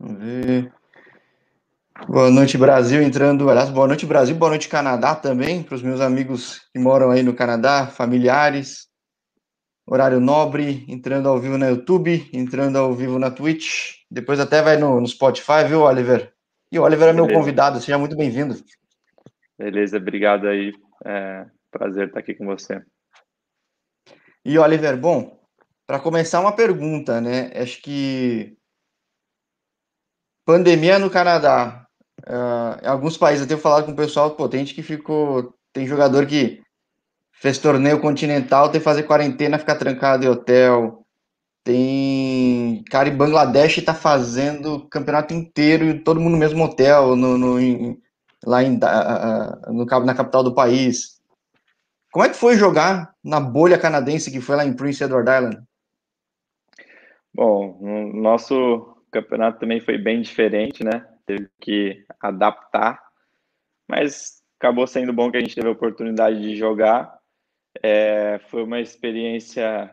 Vamos ver. Boa noite, Brasil, entrando. Aliás, boa noite, Brasil, boa noite, Canadá também, para os meus amigos que moram aí no Canadá, familiares. Horário nobre, entrando ao vivo no YouTube, entrando ao vivo na Twitch. Depois até vai no, no Spotify, viu, Oliver? E o Oliver é meu convidado, seja muito bem-vindo. Beleza, obrigado aí. É, prazer estar aqui com você. E Oliver, bom, para começar uma pergunta, né? Acho que pandemia no Canadá. Uh, alguns países eu tenho falado com o pessoal, gente que ficou, tem jogador que fez torneio continental, tem que fazer quarentena, ficar trancado em hotel. Tem cara em Bangladesh está fazendo campeonato inteiro e todo mundo no mesmo hotel, no, no em, lá em, no, na capital do país. Como é que foi jogar na bolha canadense que foi lá em Prince Edward Island? Bom, nosso campeonato também foi bem diferente, né? Teve que adaptar, mas acabou sendo bom que a gente teve a oportunidade de jogar. É, foi uma experiência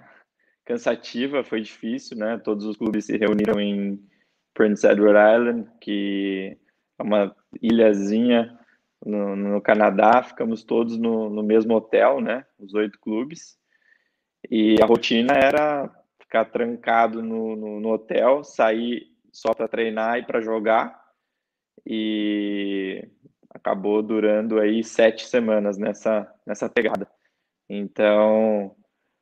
cansativa, foi difícil, né? Todos os clubes se reuniram em Prince Edward Island, que é uma ilhazinha no, no Canadá, ficamos todos no, no mesmo hotel, né? Os oito clubes. E a rotina era ficar trancado no, no, no hotel, sair só para treinar e para jogar. E acabou durando aí sete semanas nessa, nessa pegada. Então,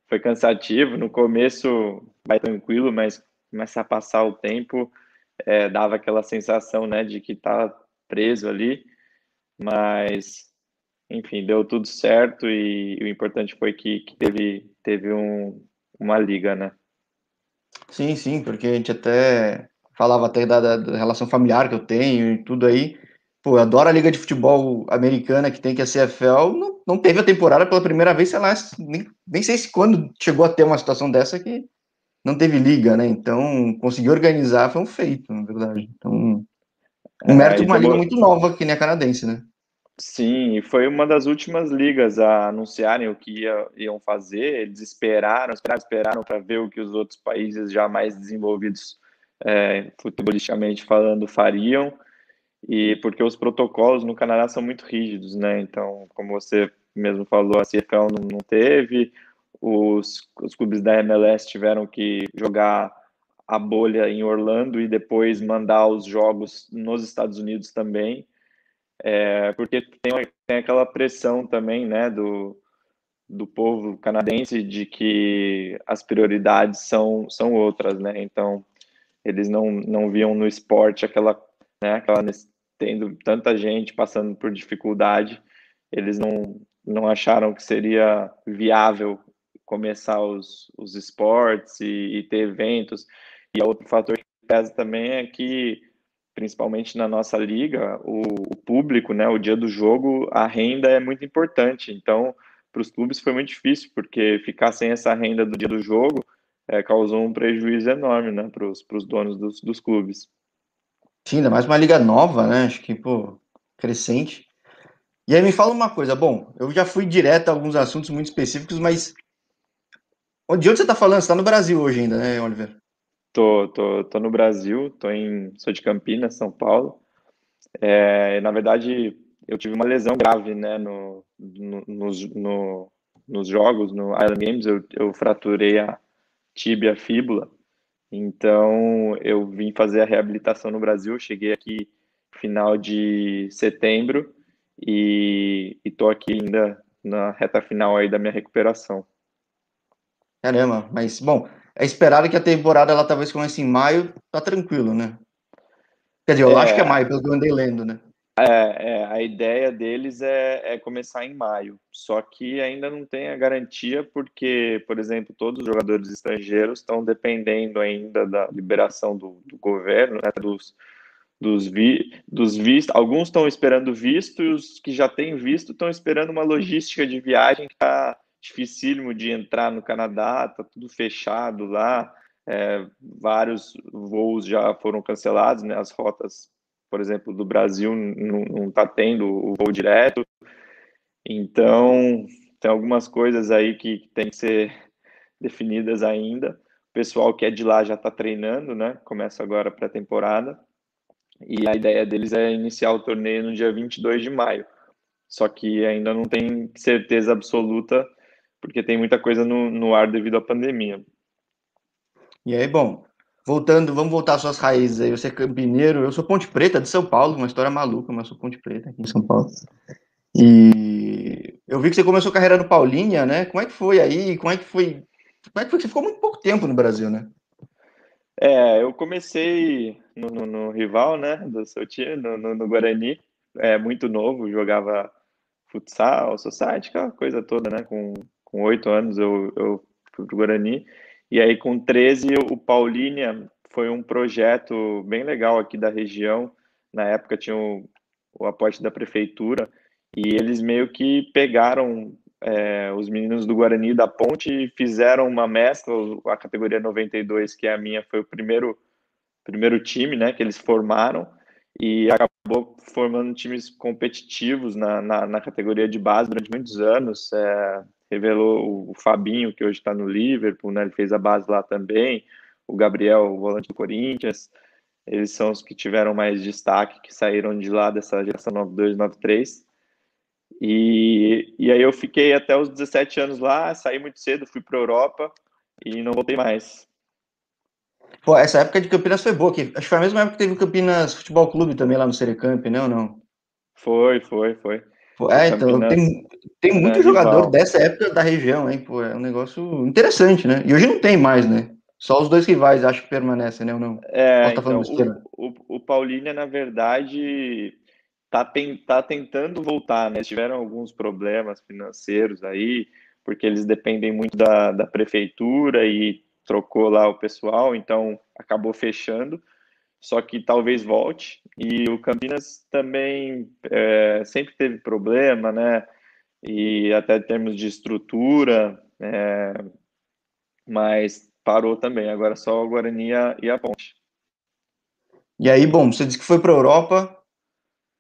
foi cansativo. No começo, vai tranquilo, mas começar a passar o tempo, é, dava aquela sensação, né, de que tá preso ali. Mas, enfim, deu tudo certo e, e o importante foi que, que teve, teve um, uma liga, né? Sim, sim, porque a gente até falava até da, da, relação familiar que eu tenho e tudo aí. Pô, eu adoro a liga de futebol americana que tem que a CFL. Não, não teve a temporada pela primeira vez, sei lá, nem, nem sei se quando chegou a ter uma situação dessa que não teve liga, né? Então, conseguir organizar foi um feito, na verdade. Então, um é, mérito de uma liga muito nova que nem a canadense, né? Sim, e foi uma das últimas ligas a anunciarem o que ia, iam fazer. Eles esperaram, esperaram, esperaram para ver o que os outros países já mais desenvolvidos, é, futebolisticamente falando, fariam. E porque os protocolos no Canadá são muito rígidos, né? Então, como você mesmo falou, a CFL não, não teve, os, os clubes da MLS tiveram que jogar a bolha em Orlando e depois mandar os jogos nos Estados Unidos também é, porque tem, tem aquela pressão também, né, do, do povo canadense de que as prioridades são, são outras, né, então eles não, não viam no esporte aquela, né, aquela, tendo tanta gente passando por dificuldade, eles não, não acharam que seria viável começar os, os esportes e, e ter eventos, e outro fator que pesa também é que principalmente na nossa liga, o, o, público, né, o dia do jogo, a renda é muito importante. Então, para os clubes foi muito difícil, porque ficar sem essa renda do dia do jogo é, causou um prejuízo enorme né, para os donos dos, dos clubes. Sim, ainda mais uma liga nova, né? Acho que, pô, crescente. E aí me fala uma coisa, bom, eu já fui direto a alguns assuntos muito específicos, mas de onde você está falando? Você está no Brasil hoje ainda, né, Oliver? Tô, tô, tô no Brasil, tô em, sou de Campinas, São Paulo. É, na verdade, eu tive uma lesão grave, né, no, no, nos, no, nos jogos, no Island Games, eu, eu fraturei a tíbia fíbula. Então, eu vim fazer a reabilitação no Brasil, cheguei aqui final de setembro e, e tô aqui ainda na reta final aí da minha recuperação. Caramba, mas bom, é esperado que a temporada ela talvez comece em maio, tá tranquilo, né? Quer dizer, eu é, acho que é maio, pelo que eu andei lendo, né? É, é, a ideia deles é, é, começar em maio, só que ainda não tem a garantia, porque, por exemplo, todos os jogadores estrangeiros estão dependendo ainda da liberação do, do governo, né, dos, dos, vi, dos vistos. Alguns estão esperando visto e os que já têm visto estão esperando uma logística de viagem que está dificílimo de entrar no Canadá, tá tudo fechado lá, é, vários voos já foram cancelados, né, as rotas, por exemplo, do Brasil não está tendo o voo direto, então tem algumas coisas aí que tem que ser definidas ainda, o pessoal que é de lá já está treinando, né, começa agora a pré-temporada, E a ideia deles é iniciar o torneio no dia 22 de maio. Só que ainda não tem certeza absoluta, porque tem muita coisa no, no ar devido à pandemia. E aí, bom, voltando, vamos voltar às suas raízes aí. Você é campineiro, eu sou Ponte Preta de São Paulo, uma história maluca, mas eu sou Ponte Preta aqui em São Paulo. E eu vi que você começou a carreira no Paulinha, né? Como é que foi aí? Como é que foi? Como é que foi? Você ficou muito pouco tempo no Brasil, né? É, eu comecei no, no, no rival, né, do seu time, no, no, no Guarani, é, muito novo, jogava futsal, society, aquela coisa toda, né, com oito anos eu, eu fui pro Guarani, e aí com 13 o Paulínia foi um projeto bem legal aqui da região, na época tinha o, o aporte da prefeitura, e eles meio que pegaram é, os meninos do Guarani da Ponte e fizeram uma mescla, a categoria 92, que é a minha, foi o primeiro, primeiro time né, que eles formaram, e acabou formando times competitivos na, na, na categoria de base durante muitos anos. É, revelou o Fabinho, que hoje está no Liverpool, né, ele fez a base lá também, o Gabriel, o volante do Corinthians, eles são os que tiveram mais destaque, que saíram de lá dessa geração 92, 93. E, e aí eu fiquei até os 17 anos lá, saí muito cedo, fui para a Europa e não voltei mais. Pô, essa época de Campinas foi boa, que acho que foi a mesma época que teve o Campinas Futebol Clube também lá no Serecamp, né ou não? Foi, foi, foi. Pô, é, então, tem, tem muito é, jogador rival. dessa época da região, hein? Pô, é um negócio interessante, né? E hoje não tem mais, né? Só os dois rivais acho que permanecem, né? Ou não? É, tá então, o, o, o Paulínia, na verdade, tá, tem, tá tentando voltar, né? Tiveram alguns problemas financeiros aí, porque eles dependem muito da, da prefeitura e trocou lá o pessoal, então acabou fechando. Só que talvez volte. E o Campinas também é, sempre teve problema, né? E até em termos de estrutura, é, mas parou também. Agora só o Guarani e a Ponte. E aí, bom, você disse que foi para a Europa,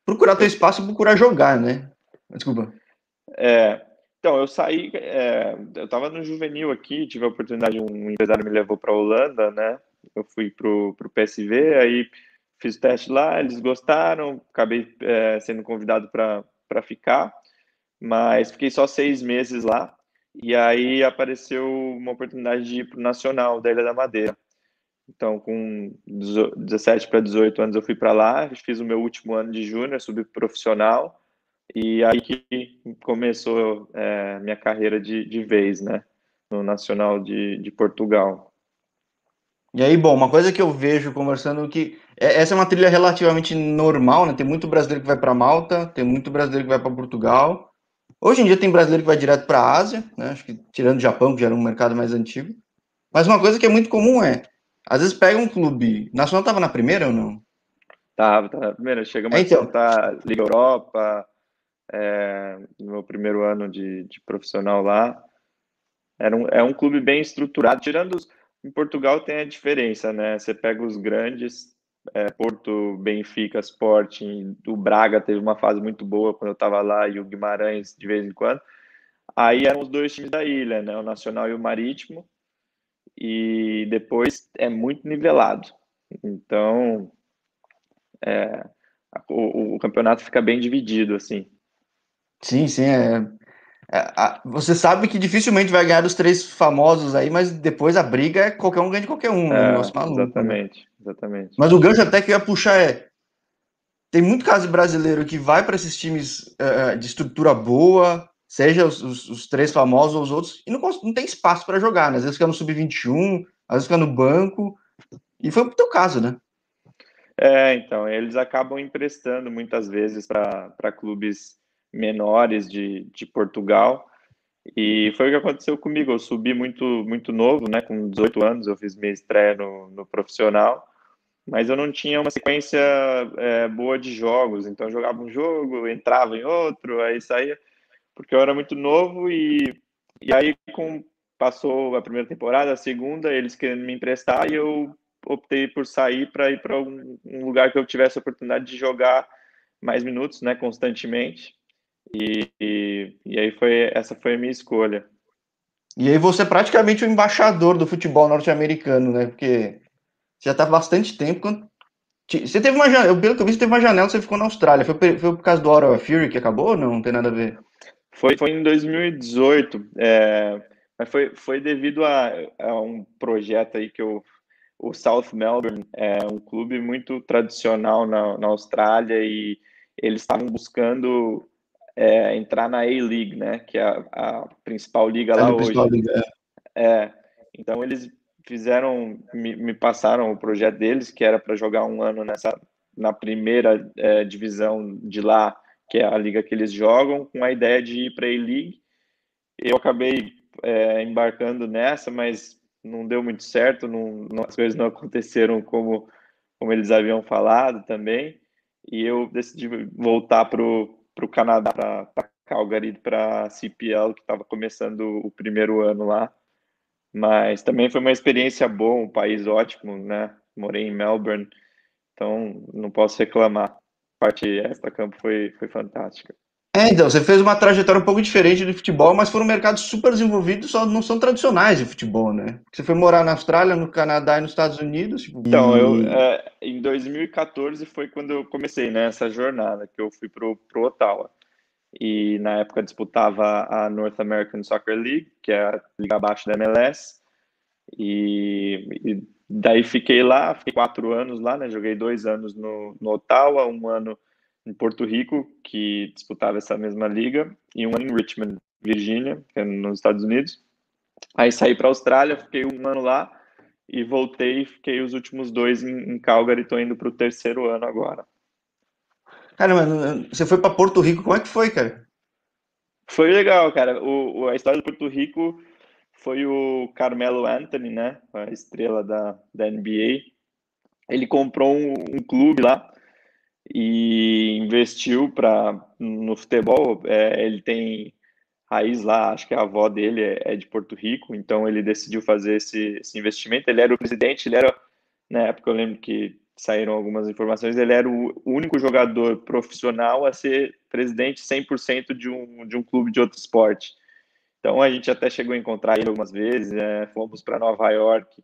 procurar ter espaço e procurar jogar, né? Desculpa. É, então, eu saí, é, eu estava no juvenil aqui, tive a oportunidade, um empresário me levou para a Holanda, né? Eu fui pro, pro PSV, aí fiz o teste lá, eles gostaram, acabei é, sendo convidado para ficar, mas fiquei só seis meses lá, e aí apareceu uma oportunidade de ir para o Nacional da Ilha da Madeira. Então, com 17 para 18 anos, eu fui para lá, fiz o meu último ano de júnior, subi profissional, e aí que começou é, minha carreira de, de vez, né, no Nacional de, de Portugal. E aí, bom, uma coisa que eu vejo conversando que é, essa é uma trilha relativamente normal, né? Tem muito brasileiro que vai para Malta, tem muito brasileiro que vai para Portugal. Hoje em dia tem brasileiro que vai direto para a Ásia, né? Acho que tirando o Japão, que já era um mercado mais antigo. Mas uma coisa que é muito comum é às vezes pega um clube. Nacional estava na primeira ou não? Tava, tava na primeira. Chegamos é, então. a disputar Liga Europa, é, no meu primeiro ano de, de profissional lá. Era um, é um clube bem estruturado. Tirando os, em Portugal tem a diferença, né? Você pega os grandes, é, Porto, Benfica, Sporting, o Braga teve uma fase muito boa quando eu estava lá e o Guimarães de vez em quando. Aí eram os dois times da ilha, né? O Nacional e o Marítimo e depois é muito nivelado. Então, é, o, o, campeonato fica bem dividido, assim. Sim, sim. É, é, você sabe que dificilmente vai ganhar os três famosos aí, mas depois a briga é qualquer um ganha de qualquer um. É, maluco, né? exatamente, né? exatamente. Mas o gancho até que eu ia puxar é. Tem muito caso brasileiro que vai para esses times uh, de estrutura boa, seja os, os, os, três famosos ou os outros, e não, não tem espaço para jogar, né? Às vezes fica no sub-21, às vezes fica no banco, e foi o teu caso, né? É, então, eles acabam emprestando muitas vezes para clubes menores de, de Portugal, e foi o que aconteceu comigo, eu subi muito, muito novo, né, com 18 anos, eu fiz minha estreia no, no profissional, mas eu não tinha uma sequência é, boa de jogos, então eu jogava um jogo, entrava em outro, aí saía, porque eu era muito novo. E, e aí com, passou a primeira temporada, a segunda, eles querendo me emprestar e eu optei por sair para ir para um, um, lugar que eu tivesse a oportunidade de jogar mais minutos, né, constantemente. E, e, e aí foi essa foi a minha escolha. E aí você é praticamente o embaixador do futebol norte-americano, né? Porque já está bastante tempo Você teve uma janela, pelo que eu vi, você teve uma janela, você ficou na Austrália. Foi, foi por causa do Aura Fury que acabou ou não? Não tem nada a ver? Foi, foi em 2018, é, mas foi, foi devido a, a, um projeto aí que eu, o South Melbourne é um clube muito tradicional na, na Austrália e eles estavam buscando é, entrar na A-League, né, que é a, a principal liga é lá hoje. Liga, é. é. então eles fizeram, me, me, passaram o projeto deles, que era para jogar um ano nessa na primeira é, divisão de lá, que é a liga que eles jogam, com a ideia de ir para a A-League. Eu acabei é, embarcando nessa, mas não deu muito certo, não, não, as coisas não aconteceram como, como eles haviam falado também, e eu decidi voltar para o Canadá, para Calgary, para CPL, que estava começando o primeiro ano lá, mas também foi uma experiência boa, um país ótimo, né? Morei em Melbourne, então não posso reclamar. A parte extra-campo foi, foi fantástica. É, então, você fez uma trajetória um pouco diferente de futebol, mas foram mercados super desenvolvidos, só não são tradicionais de futebol, né? Você foi morar na Austrália, no Canadá e nos Estados Unidos? Tipo, então, eu, é, em 2014 foi quando eu comecei né, jornada, que eu fui pro, pro Ottawa. E na época disputava a North American Soccer League, que é a liga abaixo da MLS. E, e daí fiquei lá, fiquei quatro anos lá, né? Joguei dois anos no, no Ottawa, um ano em Porto Rico, que disputava essa mesma liga, e um em Richmond, Virgínia, é nos Estados Unidos. Aí saí para a Austrália, fiquei um ano lá e voltei, fiquei os últimos dois em, em Calgary, estou indo para o terceiro ano agora. Cara, mano, você foi para Porto Rico, como é que foi, cara? Foi legal, cara. O, a história do Porto Rico foi o Carmelo Anthony, né? A estrela da, da NBA. Ele comprou um, um clube lá e investiu para no futebol. É, ele tem raiz lá, acho que a avó dele é, é, de Porto Rico, então ele decidiu fazer esse, esse, investimento. Ele era o presidente, ele era, na época eu lembro que saíram algumas informações, ele era o único jogador profissional a ser presidente 100% de um, de um clube de outro esporte. Então a gente até chegou a encontrar ele algumas vezes, é, fomos para Nova York,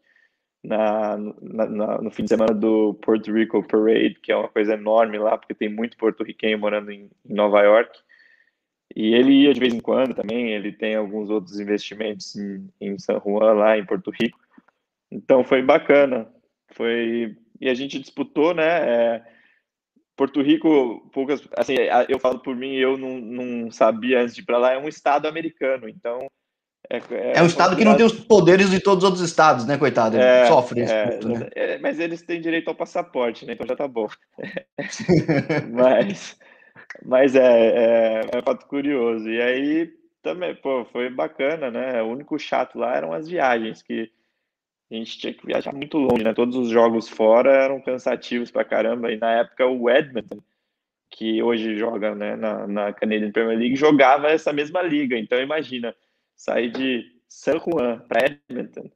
na, na, no fim de semana do Puerto Rico Parade, que é uma coisa enorme lá, porque tem muito porto-riquenho morando em, em, Nova York. E ele ia de vez em quando também, ele tem alguns outros investimentos em, em San Juan, lá em Porto Rico. Então foi bacana. Foi e a gente disputou, né? É, Porto Rico, poucas, assim, eu falo por mim, eu não, não sabia antes de ir para lá, é um estado americano, então é, é, é um estado que não tem os poderes de todos os outros estados, né, coitado? Ele é, sofre isso. É, né? É, mas eles têm direito ao passaporte, né? Então já tá bom. mas mas é, é, fato curioso. E aí também, pô, foi bacana, né? O único chato lá eram as viagens, que a gente tinha que viajar muito longe, né? Todos os jogos fora eram cansativos pra caramba. E na época o Edmonton, que hoje joga né, na, na Canadian Premier League, jogava essa mesma liga. Então imagina sair de San Juan para Edmonton.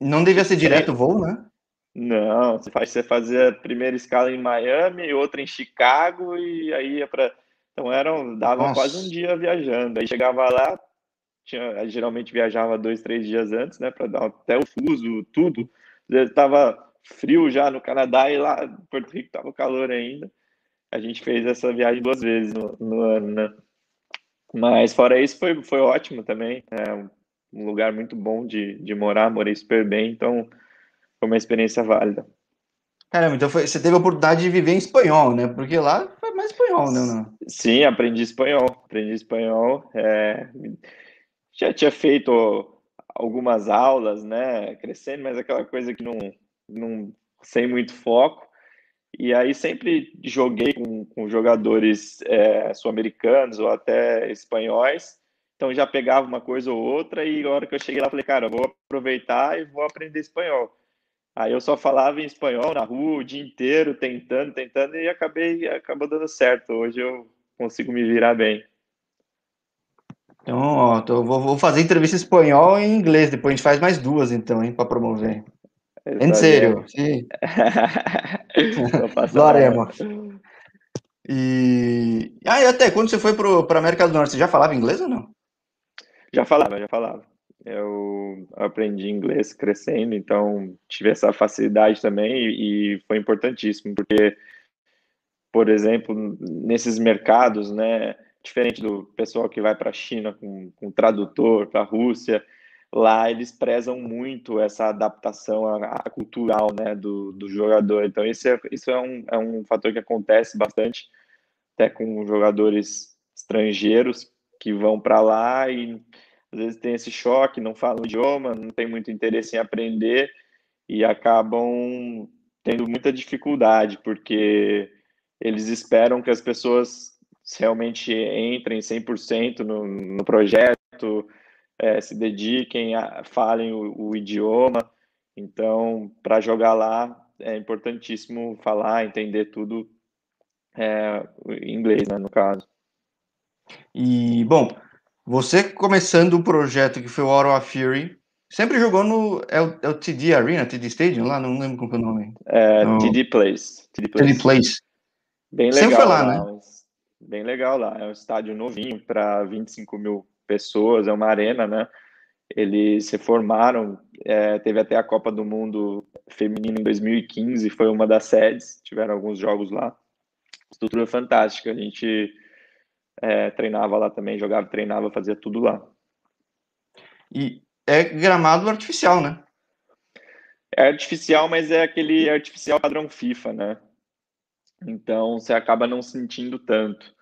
Não devia ser direto o voo, né? Não, você faz você fazia a primeira escala em Miami, outra em Chicago e aí ia para então eram dava Nossa. quase um dia viajando. Aí chegava lá, tinha, geralmente viajava dois, três dias antes, né, para dar até o fuso, tudo. Estava frio já no Canadá e lá em Porto Rico estava calor ainda. A gente fez essa viagem duas vezes no, no ano, né? Mas fora isso, foi, foi ótimo também. É um lugar muito bom de, de morar, morei super bem, então foi uma experiência válida. Caramba, então foi, você teve a oportunidade de viver em espanhol, né? Porque lá foi mais espanhol, né? Não? Sim, aprendi espanhol. Aprendi espanhol. É, já tinha feito algumas aulas, né? Crescendo, mas aquela coisa que não, não sem muito foco. E aí sempre joguei com, com jogadores é, sul-americanos ou até espanhóis, então já pegava uma coisa ou outra e a hora que eu cheguei lá falei, cara, vou aproveitar e vou aprender espanhol. Aí eu só falava em espanhol na rua o dia inteiro, tentando, tentando e acabei acabou dando certo. Hoje eu consigo me virar bem. Então, ó, tô, vou, vou, fazer entrevista em espanhol e em inglês, depois a gente faz mais duas então, hein, para promover. Em sério, sim. Lo haremos. E. Ah, e até quando você foi para a América do Norte, você já falava inglês ou não? Já falava, já falava. Eu aprendi inglês crescendo, então tive essa facilidade também e, e foi importantíssimo, porque, por exemplo, nesses mercados, né, diferente do pessoal que vai para a China com, com tradutor, para a Rússia, lá eles prezam muito essa adaptação à, à cultural né, do, do jogador. Então, isso, é, isso é, um, é um fator que acontece bastante, até com jogadores estrangeiros que vão para lá e às vezes tem esse choque, não falam o idioma, não tem muito interesse em aprender e acabam tendo muita dificuldade, porque eles esperam que as pessoas realmente entrem 100% no, no projeto, é, se dediquem, a, falem o, o idioma. Então, para jogar lá, é importantíssimo falar, entender tudo é, em inglês, né, no caso. E, bom, você começando o projeto que foi o Aura Fury, sempre jogou no. É o, é o, TD Arena, TD Stadium lá? Não lembro como é o nome. É, no... TD Place. TD Place. TD Place. Bem legal. Sempre foi lá, lá né? Bem legal lá. É um estádio novinho para 25 mil pessoas, é uma arena, né? Eles se formaram, é, teve até a Copa do Mundo Feminina em 2015, foi uma das sedes, tiveram alguns jogos lá. Estrutura fantástica, a gente é, treinava lá também, jogava, treinava, fazia tudo lá. E é gramado artificial, né? É artificial, mas é aquele artificial padrão FIFA, né? Então você acaba não sentindo tanto.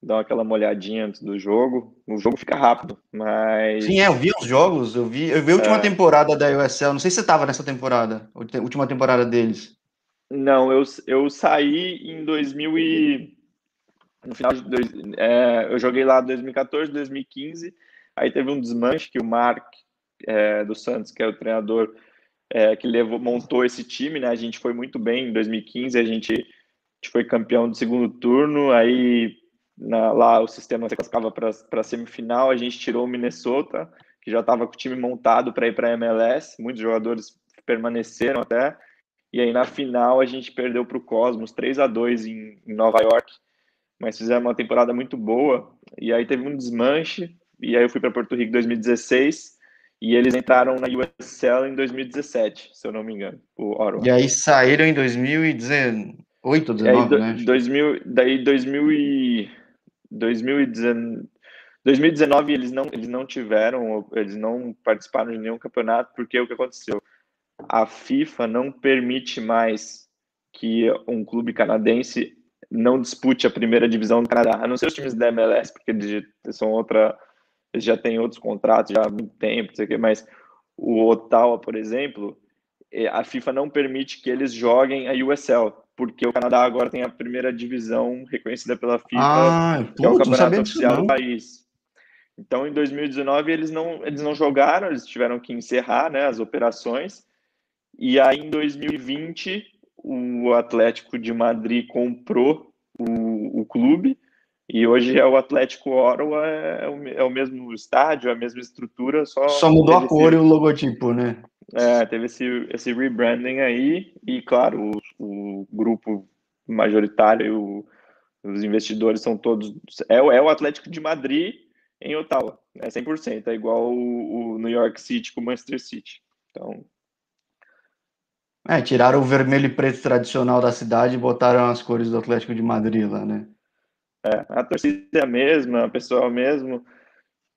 Dá aquela molhadinha antes do jogo. O jogo fica rápido, mas. Sim, é, eu vi os jogos, eu vi, eu vi a última é... temporada da USL. Não sei se você estava nessa temporada, a última temporada deles. Não, eu, eu saí em 2000 e no final de dois, é, eu joguei lá 2014, 2015. Aí teve um desmanche que o Mark é, do Santos, que é o treinador é, que levou, montou esse time, né? A gente foi muito bem em 2015, a gente, a gente foi campeão do segundo turno. Aí na, lá o sistema se classificava para a semifinal, a gente tirou o Minnesota, que já estava com o time montado para ir para a MLS. Muitos jogadores permaneceram até. E aí na final a gente perdeu para o Cosmos 3 a 2 em, em Nova York mas fizeram uma temporada muito boa. E aí teve um desmanche, e aí eu fui para Porto Rico em 2016, e eles entraram na USL em 2017, se eu não me engano, o Oro. E aí saíram em 2018, 19, né? 2000, daí 2000 e 2019, 2019 eles não eles não tiveram, eles não participaram de nenhum campeonato porque o que aconteceu? A FIFA não permite mais que um clube canadense não dispute a primeira divisão do Canadá, a não ser os times da MLS, porque eles são outra, eles já têm outros contratos já há muito tempo, sei que, mas o Ottawa, por exemplo, é, a FIFA não permite que eles joguem a USL, porque o Canadá agora tem a primeira divisão reconhecida pela FIFA, ah, que é o campeonato oficial do país. Então, em 2019 eles não eles não jogaram, eles tiveram que encerrar, né, as operações. E aí em 2020 o Atlético de Madrid comprou o, o clube e hoje é o Atlético Ottawa, é, é, o, é o mesmo estádio, é a mesma estrutura, só... Só mudou a cor e o logotipo, né? É, teve esse, esse rebranding aí e, claro, o, o grupo majoritário, o, os investidores são todos... É, é o Atlético de Madrid em Ottawa, é 100%, é igual o, o New York City com o Manchester City. Então, é, tiraram o vermelho e preto tradicional da cidade e botaram as cores do Atlético de Madrid lá, né? É, a torcida é a mesma, a pessoa é mesmo.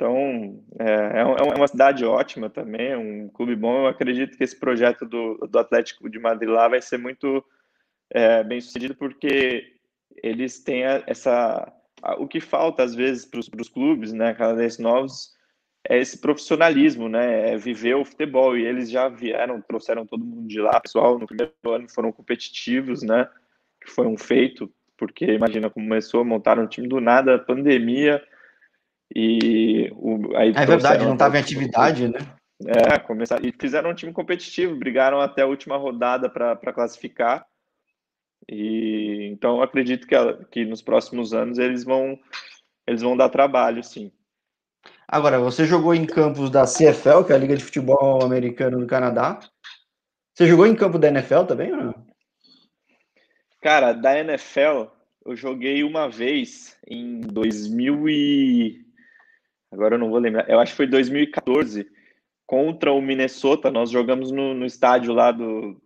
Então, é, é, é uma cidade ótima também, é um clube bom. Eu acredito que esse projeto do, do Atlético de Madrid lá vai ser muito é, bem sucedido, porque eles têm essa. O que falta, às vezes, para os clubes, né, canadenses novos, é esse profissionalismo, né? É viver o futebol. E eles já vieram, trouxeram todo mundo de lá. Pessoal, no primeiro ano foram competitivos, né? Que foi um feito, porque imagina como começou, montaram um time do nada, pandemia. E o, aí é verdade, não estava em atividade, né? É, começar, e fizeram um time competitivo, brigaram até a última rodada para classificar. E então acredito que, que nos próximos anos eles vão eles vão dar trabalho, sim. Agora, você jogou em campos da CFL, que é a Liga de Futebol Americano do Canadá. Você jogou em campo da NFL também ou não? Cara, da NFL eu joguei uma vez em 2000 e... Agora eu não vou lembrar. Eu acho que foi 2014. contra o Minnesota. Nós jogamos no, no estádio lá do,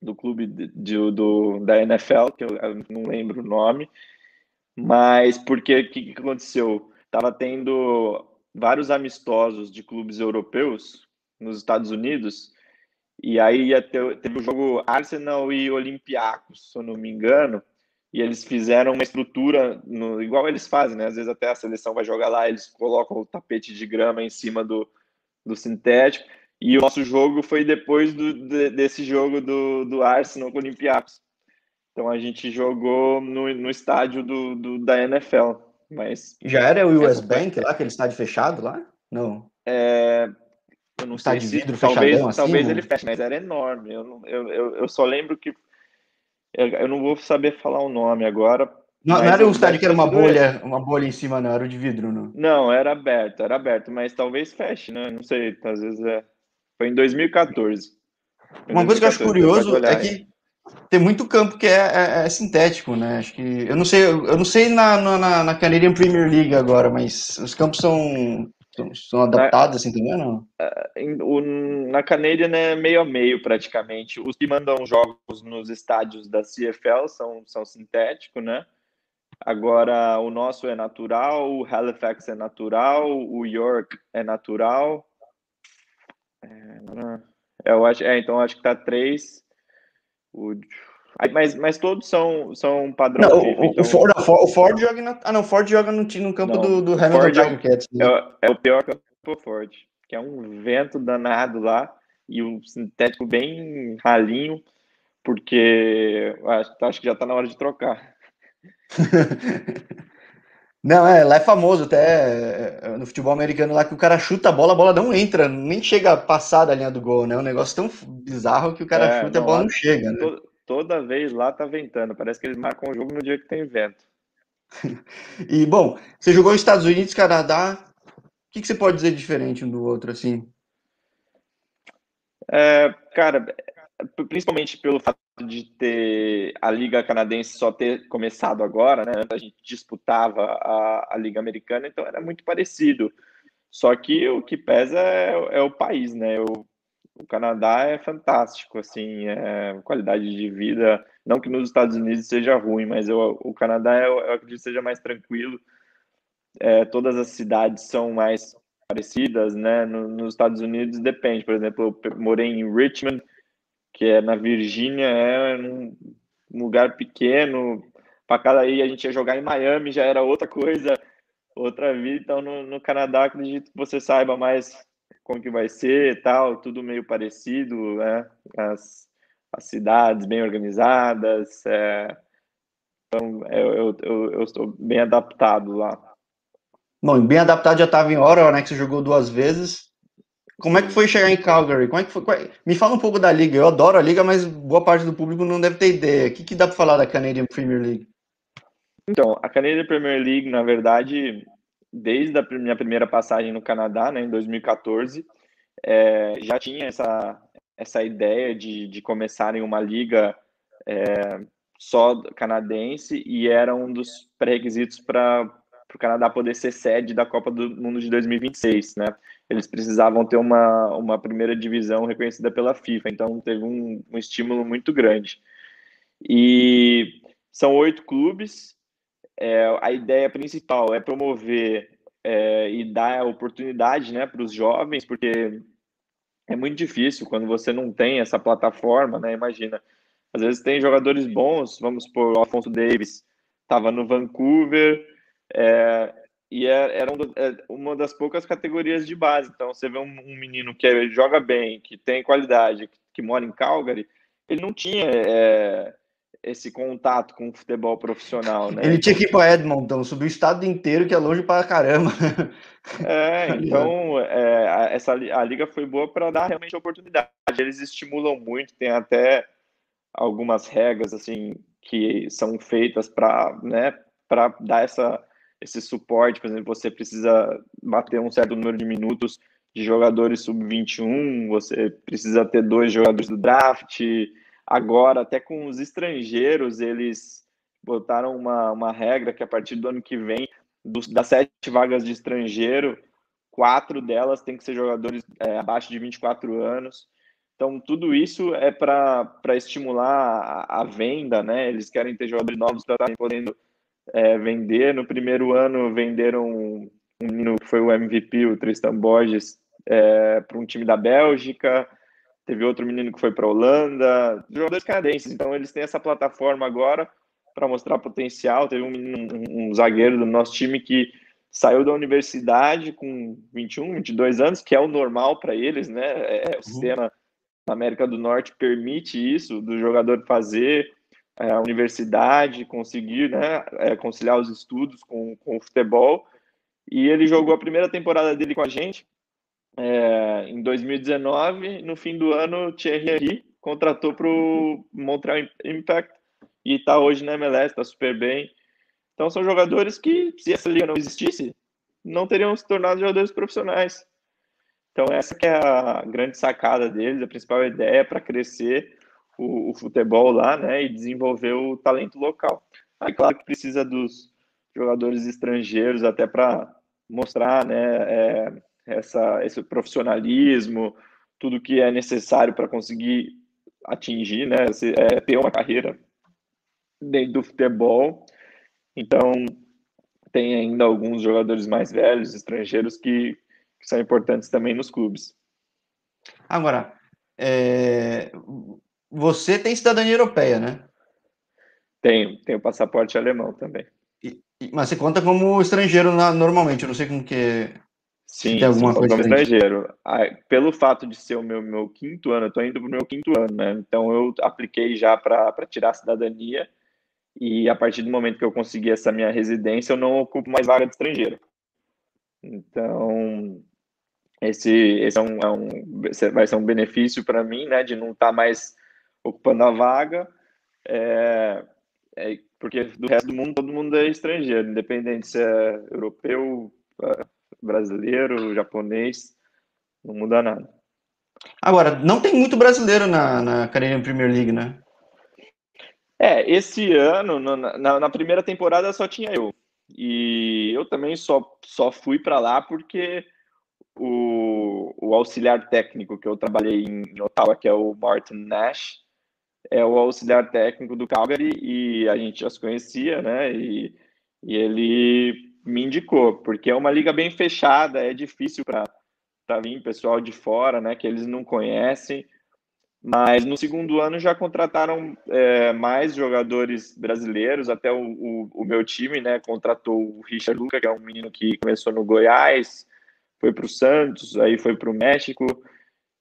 do clube de, de, do, da NFL, que eu, eu, não lembro o nome, mas porque o que, que aconteceu? Tava tendo vários amistosos de clubes europeus nos Estados Unidos, e aí ia ter, teve o jogo Arsenal e Olympiacos, se eu não me engano, e eles fizeram uma estrutura, no, igual eles fazem, né? Às vezes até a seleção vai jogar lá, eles colocam o tapete de grama em cima do, do sintético, e o nosso jogo foi depois do, de, desse jogo do, do Arsenal com o Olympiacos. Então a gente jogou no, no estádio do, do, da NFL. Mas já era o US Bank lá, aquele estádio fechado lá? Não. É, eu não sei de vidro talvez, assim, talvez né? ele feche, mas era enorme. Eu, eu, eu, eu só lembro que eu, não vou saber falar o nome agora. Não, não era um estádio que era uma bolha, uma bolha em cima, não, era o de vidro, não. Não, era aberto, era aberto, mas talvez feche, né? Não sei, às vezes é. Foi em 2014. Uma 2014, coisa que eu acho curioso é que tem muito campo que é, é, é, sintético, né? Acho que eu não sei, eu não sei na, na, na Canadian Premier League agora, mas os campos são são, adaptados assim também, não? Uh, na Canadian é meio a meio praticamente. Os que mandam jogos nos estádios da CFL são, são sintéticos, né? Agora o nosso é natural, o Halifax é natural, o York é natural. É, eu acho, é, então acho que tá três. O, mas, mas todos são, são padrão não, FIFA, o, então... o, Ford, o Ford joga na, ah não, Ford joga no, no campo não, do, do Hamilton Tiger Cats. Né? É, é, o pior campo o Ford, que é um vento danado lá e o sintético bem ralinho, porque acho, acho que já tá na hora de trocar. Não, é, lá é famoso até é, é, no futebol americano lá que o cara chuta a bola, a bola não entra, nem chega a passar da linha do gol, né? É um negócio tão bizarro que o cara é, chuta e a bola não chega, né? Toda, toda vez lá tá ventando, parece que eles marcam o jogo no dia que tem vento. e, bom, você jogou nos Estados Unidos, Canadá, o que, que você pode dizer diferente um do outro, assim? É, cara, principalmente pelo fato de ter a Liga Canadense só ter começado agora, né? A gente disputava a, a Liga Americana, então era muito parecido. Só que o que pesa é, é o país, né? O, o, Canadá é fantástico, assim, é qualidade de vida. Não que nos Estados Unidos seja ruim, mas eu, o Canadá eu, eu acredito seja mais tranquilo. É, todas as cidades são mais parecidas, né? No, nos Estados Unidos depende. Por exemplo, eu morei em Richmond que é na Virgínia, é um lugar pequeno. Para cada aí a gente ia jogar em Miami, já era outra coisa, outra vida. Então no, no Canadá acredito que você saiba mais como que vai ser, tal, tudo meio parecido, né? As, as cidades bem organizadas. É... Então eu, eu, eu, estou bem adaptado lá. Bom, bem adaptado já estava em hora, né? Que você jogou duas vezes. Como é que foi chegar em Calgary? Como é que foi? Me fala um pouco da liga. Eu adoro a liga, mas boa parte do público não deve ter ideia. O que, que dá para falar da Canadian Premier League? Então, a Canadian Premier League, na verdade, desde a minha primeira passagem no Canadá, né, em 2014, é, já tinha essa, essa ideia de, de começarem uma liga é, só canadense e era um dos pré-requisitos para o Canadá poder ser sede da Copa do Mundo de 2026, né? eles precisavam ter uma, uma primeira divisão reconhecida pela FIFA, então teve um, um estímulo muito grande. E são oito clubes, é, a ideia principal é promover é, e dar oportunidade né, para os jovens, porque é muito difícil quando você não tem essa plataforma, né? Imagina, às vezes tem jogadores bons, vamos por Alfonso Davis, estava no Vancouver, é, e é, era é uma das poucas categorias de base. Então, você vê um, menino que joga bem, que tem qualidade, que mora em Calgary, ele não tinha é, esse contato com o futebol profissional, né? Ele tinha que ir para Edmonton, subir o estado inteiro, que é longe para caramba. É, então é, essa, a liga foi boa para dar realmente oportunidade. Eles estimulam muito, tem até algumas regras assim que são feitas para né, dar essa esse suporte, por exemplo, você precisa bater um certo número de minutos de jogadores sub-21, você precisa ter dois jogadores do draft. Agora, até com os estrangeiros, eles botaram uma, uma regra que a partir do ano que vem, dos, das sete vagas de estrangeiro, quatro delas têm que ser jogadores é, abaixo de 24 anos. Então, tudo isso é para estimular a, a, venda, né? Eles querem ter jogadores novos para estarem podendo é, vender. No primeiro ano, venderam um menino que foi o MVP, o Tristan Borges, é, para um time da Bélgica. Teve outro menino que foi para a Holanda. Jogadores canadenses. Então, eles têm essa plataforma agora para mostrar potencial. Teve um, um, um zagueiro do nosso time que saiu da universidade com 21, 22 anos, que é o normal para eles, né? É, é, o uhum. sistema na América do Norte permite isso, do jogador fazer é, a universidade, conseguir né, é, conciliar os estudos com, com o futebol. E ele jogou a primeira temporada dele com a gente é, em 2019. No fim do ano, Thierry Henry contratou para o Montreal Impact e está hoje na MLS, está super bem. Então são jogadores que, se essa liga não existisse, não teriam se tornado jogadores profissionais. Então essa que é a grande sacada deles, a principal ideia para crescer o, o, futebol lá, né, e desenvolver o talento local. Aí claro que precisa dos jogadores estrangeiros até para mostrar, né, é, essa, esse profissionalismo, tudo que é necessário para conseguir atingir, né, é, ter uma carreira dentro do futebol então, tem ainda alguns jogadores mais velhos, estrangeiros, que, que são importantes também nos clubes. Agora, é... você tem cidadania europeia, né? Tenho, tenho passaporte alemão também. E, mas você conta como estrangeiro na, normalmente, eu não sei como que Sim, tem alguma coisa estrangeiro. pelo fato de ser o meu, meu quinto ano, eu estou indo para o meu quinto ano, né? Então eu apliquei já para tirar a cidadania e a partir do momento que eu consegui essa minha residência, eu não ocupo mais vaga de estrangeiro. Então, esse, esse é um, é um vai ser um benefício para mim, né, de não estar tá mais ocupando a vaga, é, é, porque do resto do mundo, todo mundo é estrangeiro, independente se é europeu, é, brasileiro, japonês, não muda nada. Agora, não tem muito brasileiro na, na Canadian Premier League, né? É, esse ano, na, na, primeira temporada só tinha eu. E eu também só, só fui para lá porque o, o auxiliar técnico que eu trabalhei em Ottawa, que é o Martin Nash, é o auxiliar técnico do Calgary e a gente já se conhecia, né? E, e ele me indicou, porque é uma liga bem fechada, é difícil para vir pessoal de fora, né? Que eles não conhecem. Mas no segundo ano já contrataram é, mais jogadores brasileiros, até o, o, o, meu time, né? Contratou o Richard Luca, que é um menino que começou no Goiás, foi para o Santos, aí foi para o México,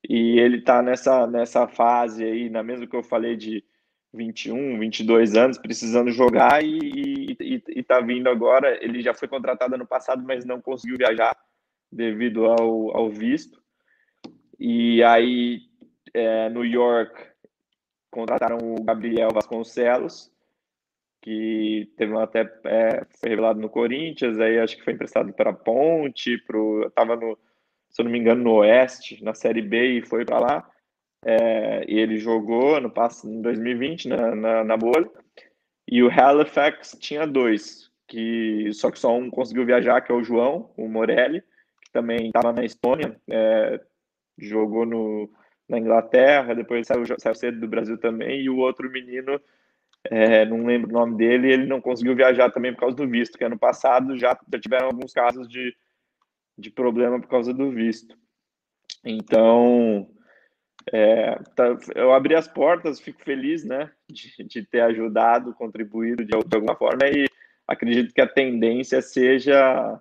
e ele está nessa, nessa fase aí, na mesma que eu falei de 21, 22 anos, precisando jogar e está vindo agora. Ele já foi contratado ano passado, mas não conseguiu viajar devido ao, ao visto. E aí é, New York contrataram o Gabriel Vasconcelos, que teve até é, foi revelado no Corinthians, aí acho que foi emprestado para Ponte, pro, tava no, se eu não me engano, no Oeste, na Série B e foi para lá. É, e ele jogou no passo em 2020 na, na, na bolha. E o Halifax tinha dois, que só que só um conseguiu viajar, que é o João, o Morelli, que também estava na Estônia, é, jogou no na Inglaterra, depois saiu, saiu cedo do Brasil também, e o outro menino, é, não lembro o nome dele, ele não conseguiu viajar também por causa do visto, que ano passado já, já tiveram alguns casos de, de problema por causa do visto. Então, é, tá, eu abri as portas, fico feliz, né, de, de ter ajudado, contribuído de, de alguma forma, e acredito que a tendência seja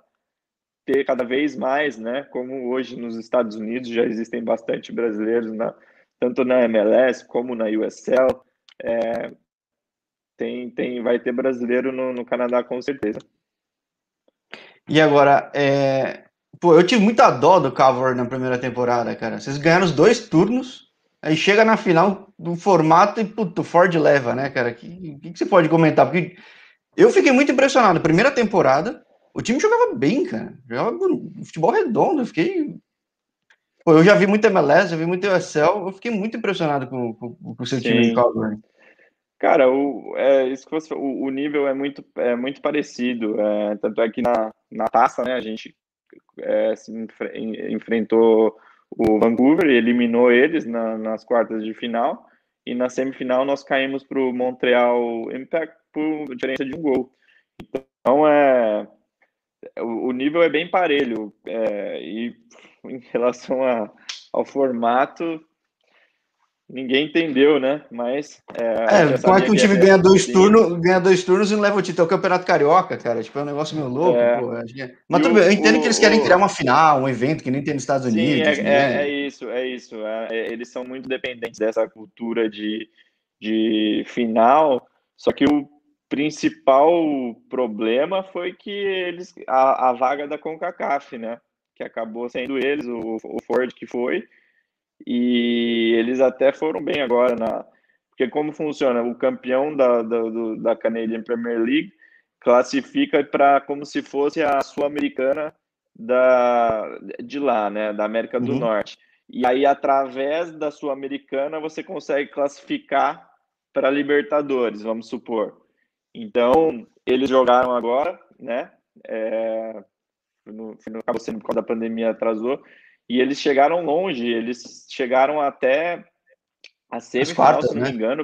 ter cada vez mais, né? Como hoje nos Estados Unidos já existem bastante brasileiros, na, tanto na MLS como na USL. É, tem, tem, vai ter brasileiro no, no Canadá com certeza. E agora, é... Pô, eu tive muita dó do Cavor na primeira temporada, cara. Vocês ganharam os dois turnos, aí chega na final do formato e, puto, o Ford leva, né, cara? O que, que, que, você pode comentar? Porque eu fiquei muito impressionado. Primeira temporada, o time jogava bem, cara. Jogava futebol redondo. Eu fiquei. Pô, eu já vi muito MLS, já vi muito USL. Eu fiquei muito impressionado com, com, com o seu Sim. time de Calgary. Cara, o, é, isso que você, o, o nível é muito, é muito parecido. É, tanto é que na, na taça, né, a gente é, se enfrentou o Vancouver e eliminou eles na, nas quartas de final. E na semifinal nós caímos para o Montreal Impact por diferença de um gol. Então é o, nível é bem parelho. É, e em relação a, ao formato, ninguém entendeu, né? Mas. É, é como é que um time ganha dois, turnos, ganha dois turnos e não leva o título? É o Campeonato Carioca, cara. Tipo, é um negócio meio louco, é. pô. É. Mas bem, eu entendo o, que eles querem criar uma final, um evento que nem tem nos Estados sim, Unidos. É, né? é, isso, é isso. É, eles são muito dependentes dessa cultura de, de final. Só que o principal problema foi que eles. A, a vaga da CONCACAF, né? Que acabou sendo eles, o, o Ford que foi e eles até foram bem agora na. Porque como funciona? O campeão da, da, do, da Canadian Premier League classifica para como se fosse a Sul-Americana da, de lá, né? Da América do uhum. Norte. E aí, através da Sul-Americana, você consegue classificar para Libertadores, vamos supor. Então, eles jogaram agora, né? É, no, acabou sendo por causa da pandemia, atrasou e eles chegaram longe, eles chegaram até a semifinal, se não né? me engano.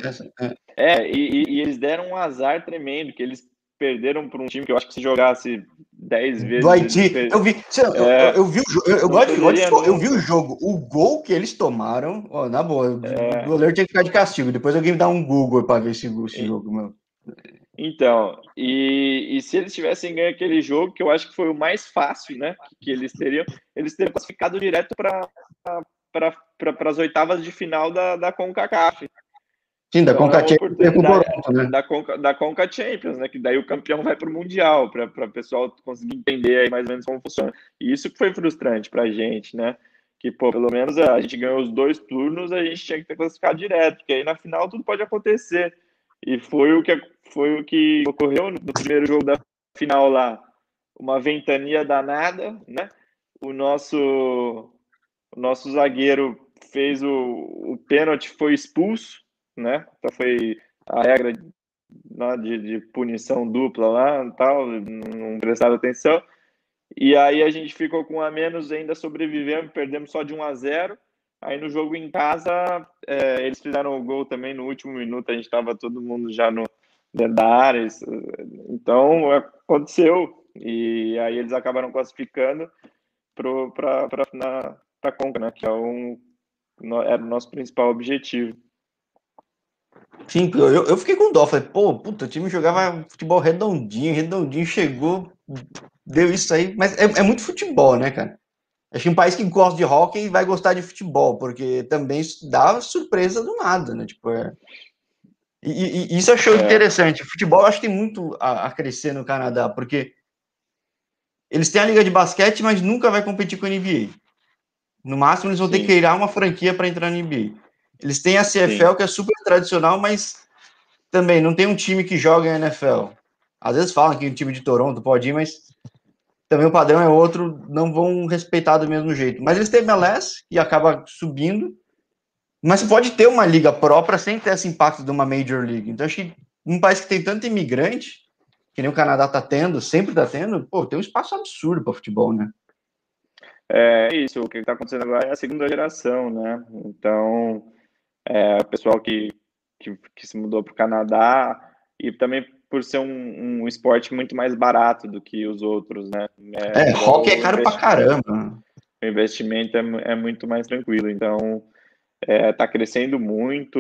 É, é e, e, eles deram um azar tremendo, que eles perderam para um time que eu acho que se jogasse 10 vezes. Do Haiti. Eu vi, eu, é, eu, vi o jogo, eu, eu gosto, de, eu vi o jogo, o gol que eles tomaram, ó, na boa, é, o goleiro tinha que ficar de castigo. Depois alguém me dá um Google para ver esse, esse jogo, meu. Então, e, e, se eles tivessem ganho aquele jogo, que eu acho que foi o mais fácil, né? Que eles teriam, eles teriam classificado direto para pra, as oitavas de final da, da CONCACAF. Sim, da então, Conca Champions. Né? Da, Conca, da Conca Champions, né? Que daí o campeão vai para o Mundial, para o pessoal conseguir entender aí mais ou menos como funciona. E isso que foi frustrante para a gente, né? Que, pô, pelo menos a gente ganhou os dois turnos, a gente tinha que ter classificado direto, porque aí na final tudo pode acontecer. E foi o que foi o que ocorreu no primeiro jogo da final lá. Uma ventania danada, né? O nosso, o nosso zagueiro fez o, o pênalti, foi expulso, né? Então foi a regra de, de punição dupla lá, tal, não prestaram atenção. E aí a gente ficou com a menos, ainda sobrevivemos, perdemos só de 1 a 0. Aí no jogo em casa, é, eles fizeram o gol também no último minuto, a gente estava todo mundo já no, dentro da área. Então, aconteceu. E aí eles acabaram classificando para a Conca, né? Que é um, era o nosso principal objetivo. Sim, eu, eu fiquei com dó. Falei, pô, puta, o time jogava futebol redondinho, redondinho, chegou, deu isso aí. Mas é, é muito futebol, né, cara? Acho que um país que gosta de hockey vai gostar de futebol, porque também dá surpresa do nada, né? Tipo, é, e, e isso achei é. interessante. Futebol acho que tem muito a, a, crescer no Canadá, porque eles têm a liga de basquete, mas nunca vai competir com a NBA. No máximo, eles vão Sim. ter que criar uma franquia para entrar na NBA. Eles têm a CFL, Sim. que é super tradicional, mas também não tem um time que joga na NFL. Às vezes falam que o time de Toronto pode ir, mas também o padrão é outro, não vão respeitar do mesmo jeito. Mas eles têm MLS, e acaba subindo, mas pode ter uma liga própria sem ter esse impacto de uma Major League. Então, acho que um país que tem tanto imigrante, que nem o Canadá está tendo, sempre está tendo, pô, tem um espaço absurdo para futebol, né? É isso, o que está acontecendo agora é a segunda geração, né? Então, é, o pessoal que, que, que se mudou para o Canadá e também por ser um, um, esporte muito mais barato do que os outros, né? É, é hockey é caro pra caramba. O investimento é, é muito mais tranquilo, então está é, tá crescendo muito,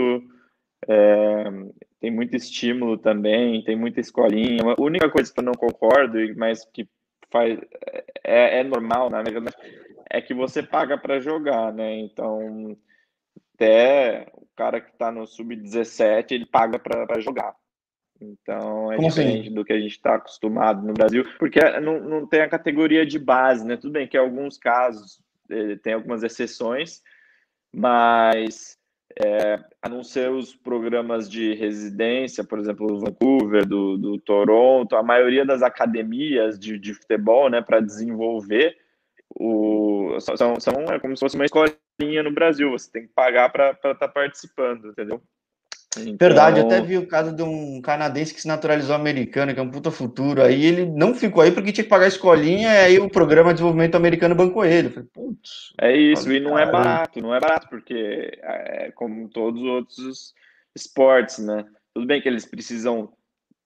é, tem muito estímulo também, tem muita escolinha. A única coisa que eu não concordo, mas que faz é, é normal, na verdade, é que você paga para jogar, né? Então, até o cara que está no sub-17, ele paga para jogar. Então, é Como assim? diferente assim? do que a gente está acostumado no Brasil, porque não, não tem a categoria de base, né? Tudo bem que em alguns casos eh, tem algumas exceções, mas é, a não ser os programas de residência, por exemplo, do Vancouver, do, do Toronto, a maioria das academias de, de futebol, né, para desenvolver o são, são é como se fosse uma escolinha no Brasil, você tem que pagar para estar tá participando, entendeu? Então... Verdade, até vi o caso de um canadense que se naturalizou americano, que é um puta futuro. Aí ele não ficou aí porque tinha que pagar a escolinha, e aí o programa de desenvolvimento americano bancou ele. falei, putz. É isso, e não é barato, não é barato, porque é como todos os outros esportes, né? Tudo bem que eles precisam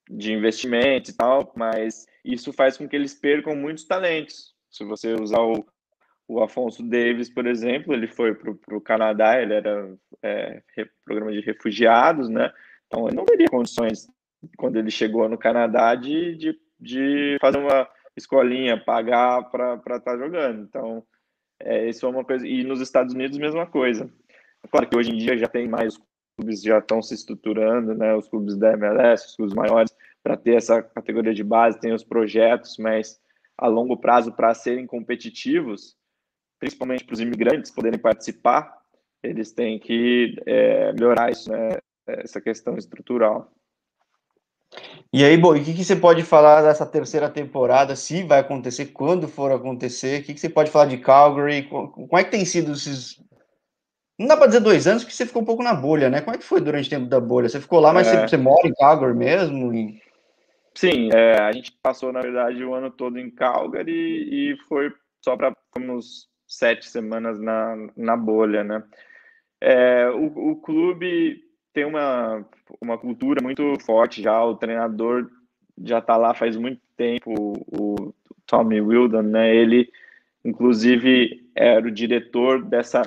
de investimento e tal, mas isso faz com que eles percam muitos talentos. Se você usar o, o Afonso Davis, por exemplo, ele foi para o Canadá, ele era é, programa de refugiados, né? Então ele não teria condições, quando ele chegou no Canadá, de, de, de fazer uma escolinha, pagar para estar tá jogando. Então, é, isso é uma coisa. E nos Estados Unidos, mesma coisa. Claro que hoje em dia já tem mais clubes já estão se estruturando, né? Os clubes da MLS, os clubes maiores, para ter essa categoria de base, tem os projetos, mas a longo prazo, para serem competitivos, principalmente para os imigrantes poderem participar, eles têm que é, melhorar isso, né? essa questão estrutural. E aí, bom, o que, que, você pode falar dessa terceira temporada, se vai acontecer, quando for acontecer? O que, que você pode falar de Calgary? Como é que tem sido esses. Não dá para dizer dois anos, porque você ficou um pouco na bolha, né? Como é que foi durante o tempo da bolha? Você ficou lá, mas é... você, você, mora em Calgary mesmo? E... Sim, é, a gente passou, na verdade, o ano todo em Calgary e foi só para uns sete semanas na, na bolha, né? É, o, o clube tem uma, uma cultura muito forte já, o treinador já está lá faz muito tempo, o, o Tommy Wildon, né? Ele, inclusive, era o diretor dessa...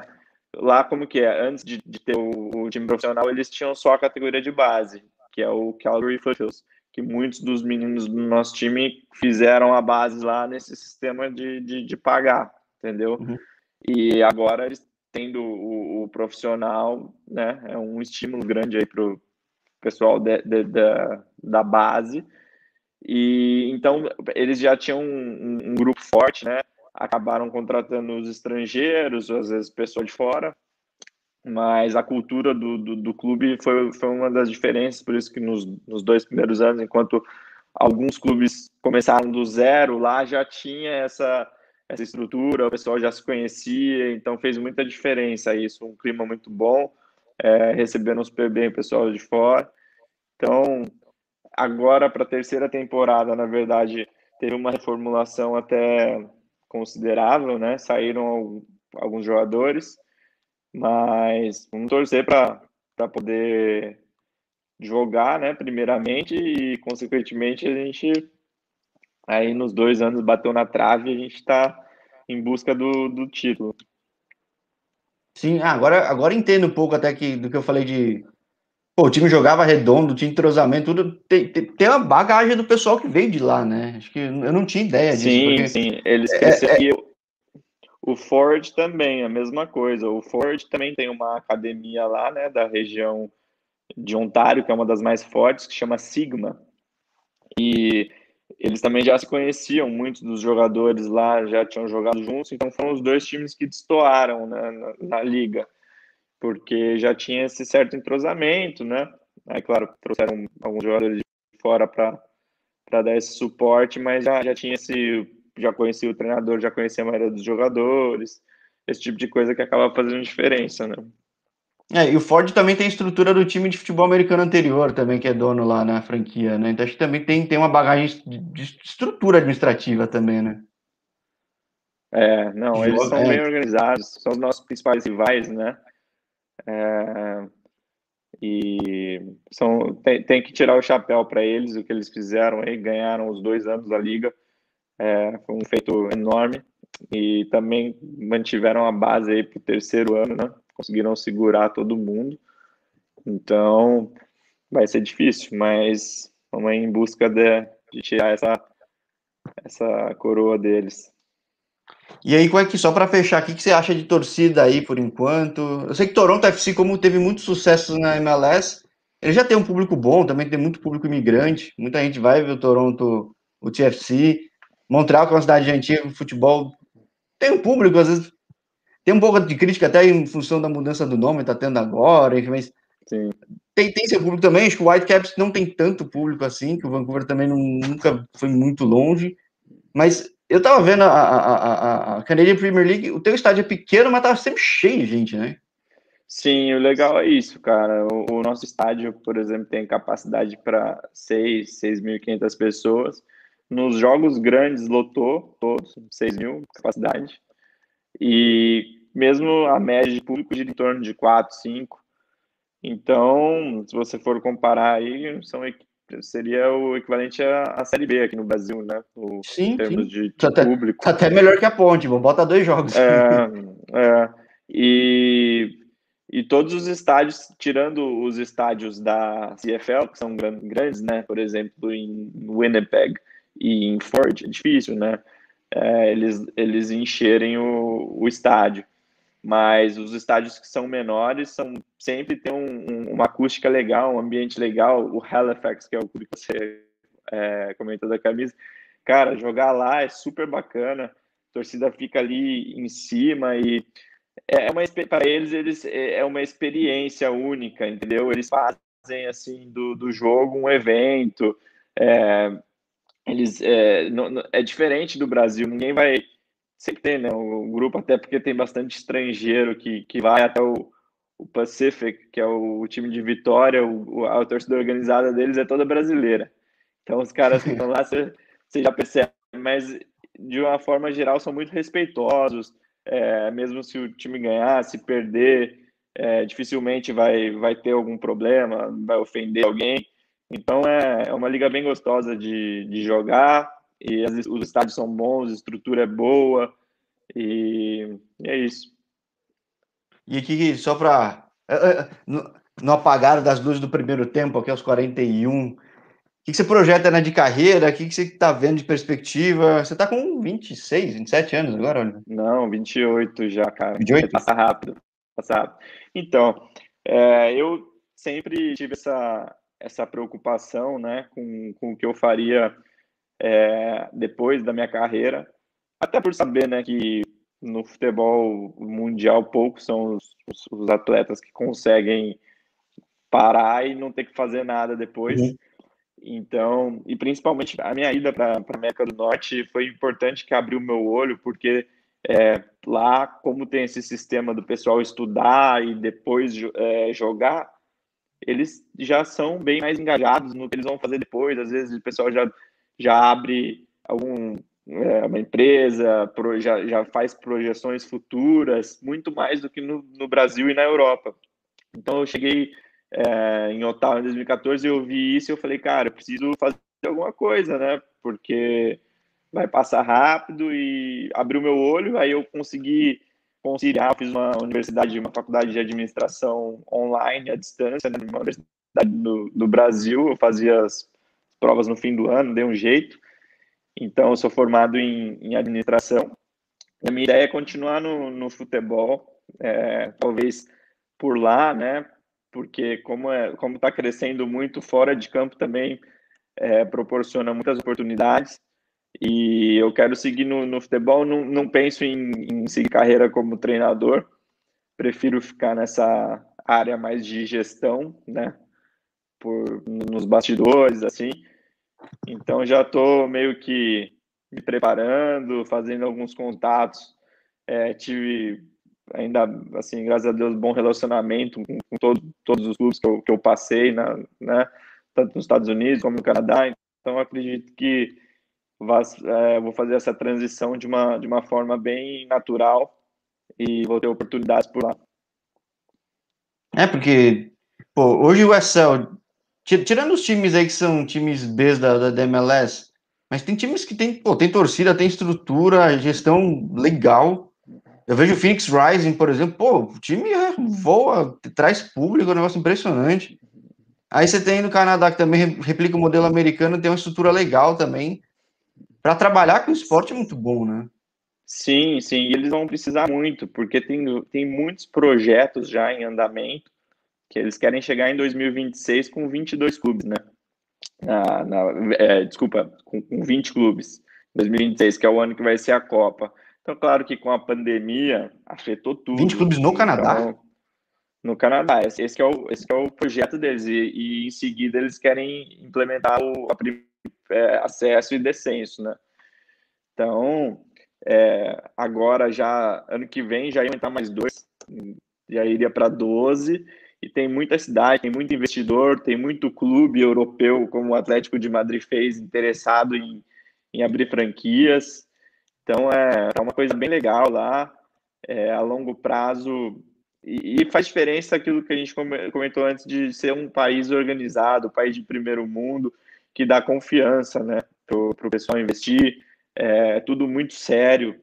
Lá, como que é? Antes de, de ter o, o, time profissional, eles tinham só a categoria de base, que é o Calgary Foothills, que muitos dos meninos do nosso time fizeram a base lá nesse sistema de, de, de pagar entendeu? Uhum. E agora eles tendo o, o, profissional, né, é um estímulo grande aí para o pessoal de, de, da, da base. E então eles já tinham um, um, grupo forte, né? Acabaram contratando os estrangeiros, às vezes pessoa de fora, mas a cultura do, do, do, clube foi, foi uma das diferenças, por isso que nos, nos dois primeiros anos, enquanto alguns clubes começaram do zero, lá já tinha essa essa estrutura, o pessoal já se conhecia, então fez muita diferença isso, um clima muito bom, é, recebendo super bem o pessoal de fora. Então, agora para a terceira temporada, na verdade, teve uma reformulação até considerável, né? Saíram alguns jogadores, mas vamos torcer para poder jogar, né? Primeiramente e consequentemente a gente Aí nos dois anos bateu na trave e a gente está em busca do, do título. Sim, ah, agora, agora entendo um pouco até que, do que eu falei de. Pô, o time jogava redondo, tinha entrosamento, tudo. Tem, tem, tem uma bagagem do pessoal que veio de lá, né? Acho que eu não tinha ideia disso. Sim, porque... sim. Eles é, é... O Ford também, a mesma coisa. O Ford também tem uma academia lá, né, da região de Ontário, que é uma das mais fortes, que chama Sigma. E eles também já se conheciam, muitos dos jogadores lá já tinham jogado juntos, então foram os dois times que destoaram né, na, na, liga, porque já tinha esse certo entrosamento, né? Aí, claro, trouxeram alguns jogadores de fora para dar esse suporte, mas já, já tinha esse. Já conhecia o treinador, já conhecia a maioria dos jogadores, esse tipo de coisa que acaba fazendo diferença, né? É, e o Ford também tem a estrutura do time de futebol americano anterior, também, que é dono lá na franquia, né? Então acho que também tem, tem uma bagagem de, estrutura administrativa também, né? É, não, eles são é. bem organizados, são os nossos principais rivais, né? É, e são, tem, tem, que tirar o chapéu para eles, o que eles fizeram aí, ganharam os dois anos da liga, é, foi um feito enorme, e também mantiveram a base aí para o terceiro ano, né? Conseguiram segurar todo mundo. Então, vai ser difícil, mas vamos em busca de, de tirar essa, essa coroa deles. E aí, como é que, só para fechar, o que, que você acha de torcida aí por enquanto? Eu sei que Toronto FC, como teve muito sucesso na MLS, ele já tem um público bom, também tem muito público imigrante, muita gente vai ver o Toronto, o TFC. Montreal, que é uma cidade antiga, futebol tem um público, às vezes tem um pouco de crítica até em função da mudança do nome, tá tendo agora, mas Sim. Tem, tem seu público também. Acho que o Whitecaps não tem tanto público assim, que o Vancouver também não, nunca foi muito longe. Mas eu tava vendo a, a, a, a Canadian Premier League, o teu estádio é pequeno, mas tava sempre cheio de gente, né? Sim, o legal é isso, cara. O, o nosso estádio, por exemplo, tem capacidade para 6, 6.500 pessoas. Nos jogos grandes, lotou todos, 6 mil capacidade. E mesmo a média de público gira em torno de 4, 5. Então, se você for comparar aí, são, seria o equivalente à, Série B aqui no Brasil, né? O, sim, em termos sim. de, de tá público. Tá até melhor que a Ponte, vou botar dois jogos. É, é, e e todos os estádios, tirando os estádios da CFL, que são grandes, né? Por exemplo, em Winnipeg e em Ford, é difícil, né? É, eles, eles encherem o, o estádio. Mas os estádios que são menores são sempre tem um, um, uma acústica legal, um ambiente legal. O Halifax, que é o clube que você é, comentou da camisa, cara, jogar lá é super bacana. A torcida fica ali em cima e é, uma para eles eles é, é uma experiência única, entendeu? Eles fazem assim do, do jogo um evento. É, eles é, não, é diferente do Brasil. Ninguém vai sempre tem, né? O grupo até porque tem bastante estrangeiro que, que vai até o, o Pacific, que é o, o time de Vitória, o, a torcida organizada deles é toda brasileira. Então os caras que estão lá, você já percebe, mas de uma forma geral são muito respeitosos é, mesmo se o time ganhar, se perder, é, dificilmente vai, vai ter algum problema, vai ofender alguém. Então é, é uma liga bem gostosa de, de jogar e as, os estádios são bons, a estrutura é boa e, e é isso. E aqui, só para. É, é, no, apagar das luzes do primeiro tempo, aqui aos 41, que, que você projeta né, de carreira? O que, que você está vendo de perspectiva? Você está com 26, 27 anos agora, olha. Não, 28 já, cara. 28? Passa rápido. Passa rápido. Então, é, eu sempre tive essa, essa preocupação né, com, com o que eu faria é, depois da minha carreira. Até por saber né, que no futebol mundial poucos são os, os, os atletas que conseguem parar e não ter que fazer nada depois. Uhum. Então, e principalmente a minha ida para a América do Norte foi importante que abriu meu olho, porque é, lá, como tem esse sistema do pessoal estudar e depois é, jogar, eles já são bem mais engajados no que eles vão fazer depois. Às vezes o pessoal já, já abre algum, é, uma empresa, pro, já, já faz projeções futuras, muito mais do que no, no Brasil e na Europa. Então eu cheguei é, em Ottawa em 2014, eu vi isso e eu falei, cara, eu preciso fazer alguma coisa, né? Porque vai passar rápido e abriu meu olho, aí eu consegui conciliar, fiz uma universidade, uma faculdade de administração online, à distância, né? uma universidade do, do Brasil, eu fazia as provas no fim do ano, dei um jeito. Então, eu sou formado em, em administração. A minha ideia é continuar no, no futebol, é, talvez por lá, né? porque como é como está crescendo muito fora de campo também é, proporciona muitas oportunidades e eu quero seguir no, no futebol não, não penso em, em, seguir carreira como treinador prefiro ficar nessa área mais de gestão né por nos bastidores assim então já estou meio que me preparando fazendo alguns contatos é, tive ainda, assim, graças a Deus, bom relacionamento com, com todo, todos os clubes que eu, que eu passei, na, né, tanto nos Estados Unidos como no Canadá. Então, acredito que é, vou fazer essa transição de uma, de uma forma bem natural e vou ter oportunidades por lá. É, porque pô, hoje o Excel, tirando os times aí que são times B da, da MLS, mas tem times que tem, pô, tem torcida, tem estrutura, gestão legal, eu vejo o Phoenix Rising, por exemplo, pô, o time voa, traz público, é um negócio impressionante. Aí você tem no Canadá, que também replica o modelo americano, tem uma estrutura legal também. Para trabalhar com esporte é muito bom, né? Sim, sim, eles vão precisar muito, porque tem, tem muitos projetos já em andamento, que eles querem chegar em 2026 com 22 clubes, né? Na, na é, desculpa, com, com 20 clubes. 2026, que é o ano que vai ser a Copa. Então, claro que com a pandemia afetou tudo. 20 clubes no Canadá? Então, no Canadá, esse, esse, é o, esse é o projeto deles. E, e em seguida eles querem implementar o a, é, acesso e descenso, né? Então, é, agora já, ano que vem, já ia aumentar mais dois. já iria para 12, e tem muita cidade, tem muito investidor, tem muito clube europeu, como o Atlético de Madrid fez, interessado em, em abrir franquias. Então é, é uma coisa bem legal lá, é, a longo prazo, e, faz diferença aquilo que a gente comentou antes de ser um país organizado, um país de primeiro mundo, que dá confiança né, para o pessoal investir, é tudo muito sério,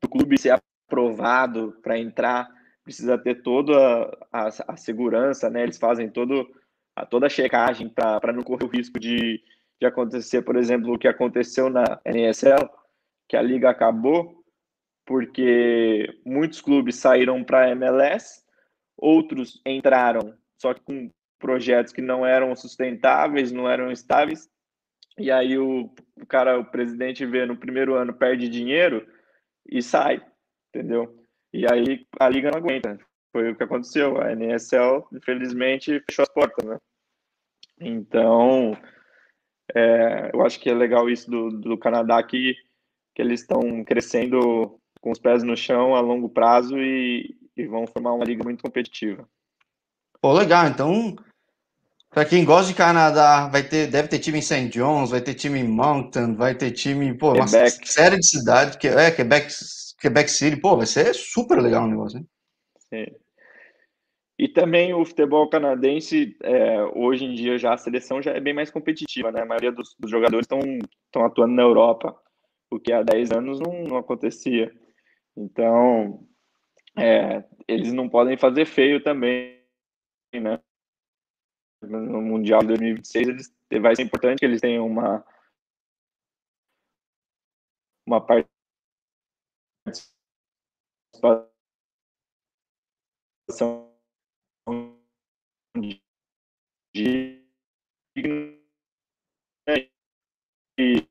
para o clube ser aprovado para entrar, precisa ter toda a, a, a, segurança, né? Eles fazem todo, a, toda a checagem para não correr o risco de, de acontecer, por exemplo, o que aconteceu na NSL, que a liga acabou porque muitos clubes saíram para a MLS, outros entraram, só que com projetos que não eram sustentáveis, não eram estáveis, e aí o, o cara, o presidente vê no primeiro ano perde dinheiro e sai, entendeu? E aí a liga não aguenta. Foi o que aconteceu. A NSL, infelizmente, fechou as portas, né? Então, é, eu acho que é legal isso do, do Canadá que, que eles estão crescendo com os pés no chão a longo prazo e, e vão formar uma liga muito competitiva. Pô, legal. Então, para quem gosta de Canadá, vai ter, deve ter time em St. John's, vai ter time em Mountain, vai ter time, pô, Quebec. uma série de cidades, que é Quebec Quebec City, pô, vai ser super legal o negócio, hein? Sim. E também o futebol canadense, é, hoje em dia já a seleção já é bem mais competitiva, né? A maioria dos, dos jogadores estão atuando na Europa, o que há 10 anos não, não acontecia. Então, é, eles não podem fazer feio também, né? No Mundial de 2026 eles, vai ser importante que eles tenham uma uma parte participação digna e,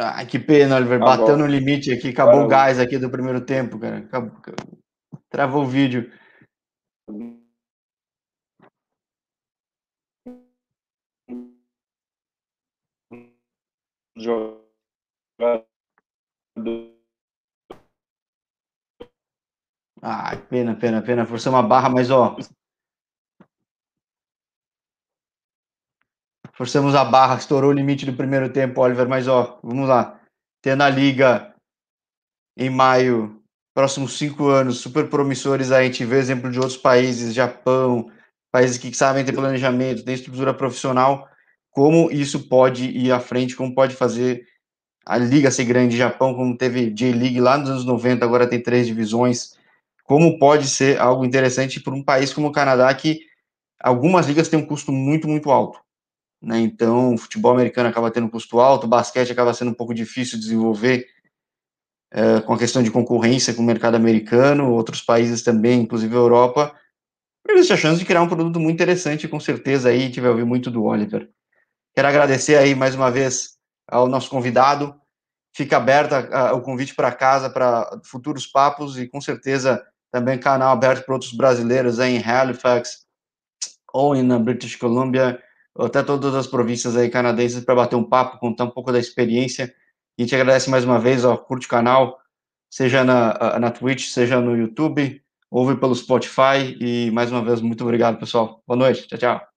Ah, que pena, Oliver. Bateu no limite aqui, acabou o gás aqui do primeiro tempo, cara. Acabou, travou o vídeo. Jogador. Ah, pena, pena, pena. Forçou uma barra, mas ó. Forçamos a barra, estourou o limite do primeiro tempo, Oliver, mas ó, vamos lá. Tendo a liga em maio, próximos cinco anos, super promissores aí, a gente vê exemplo de outros países, Japão, países que sabem ter planejamento, tem estrutura profissional como isso pode ir à frente, como pode fazer a liga ser grande, Japão, como teve J-League lá nos anos 90, agora tem três divisões, como pode ser algo interessante para um país como o Canadá, que algumas ligas têm um custo muito, muito alto. Né? Então, o futebol americano acaba tendo um custo alto, o basquete acaba sendo um pouco difícil de desenvolver é, com a questão de concorrência com o mercado americano, outros países também, inclusive a Europa, existe a chance de criar um produto muito interessante, com certeza aí a gente vai ouvir muito do Oliver. Quero agradecer aí mais uma vez ao nosso convidado. Fica aberto o convite para casa para futuros papos e com certeza também canal aberto para outros brasileiros aí em Halifax ou na British Columbia, ou até todas as províncias aí canadenses para bater um papo, contar um pouco da experiência. E te agradece mais uma vez, ó, curte o canal, seja na, na Twitch, seja no YouTube, ouve pelo Spotify e mais uma vez muito obrigado, pessoal. Boa noite, tchau, tchau.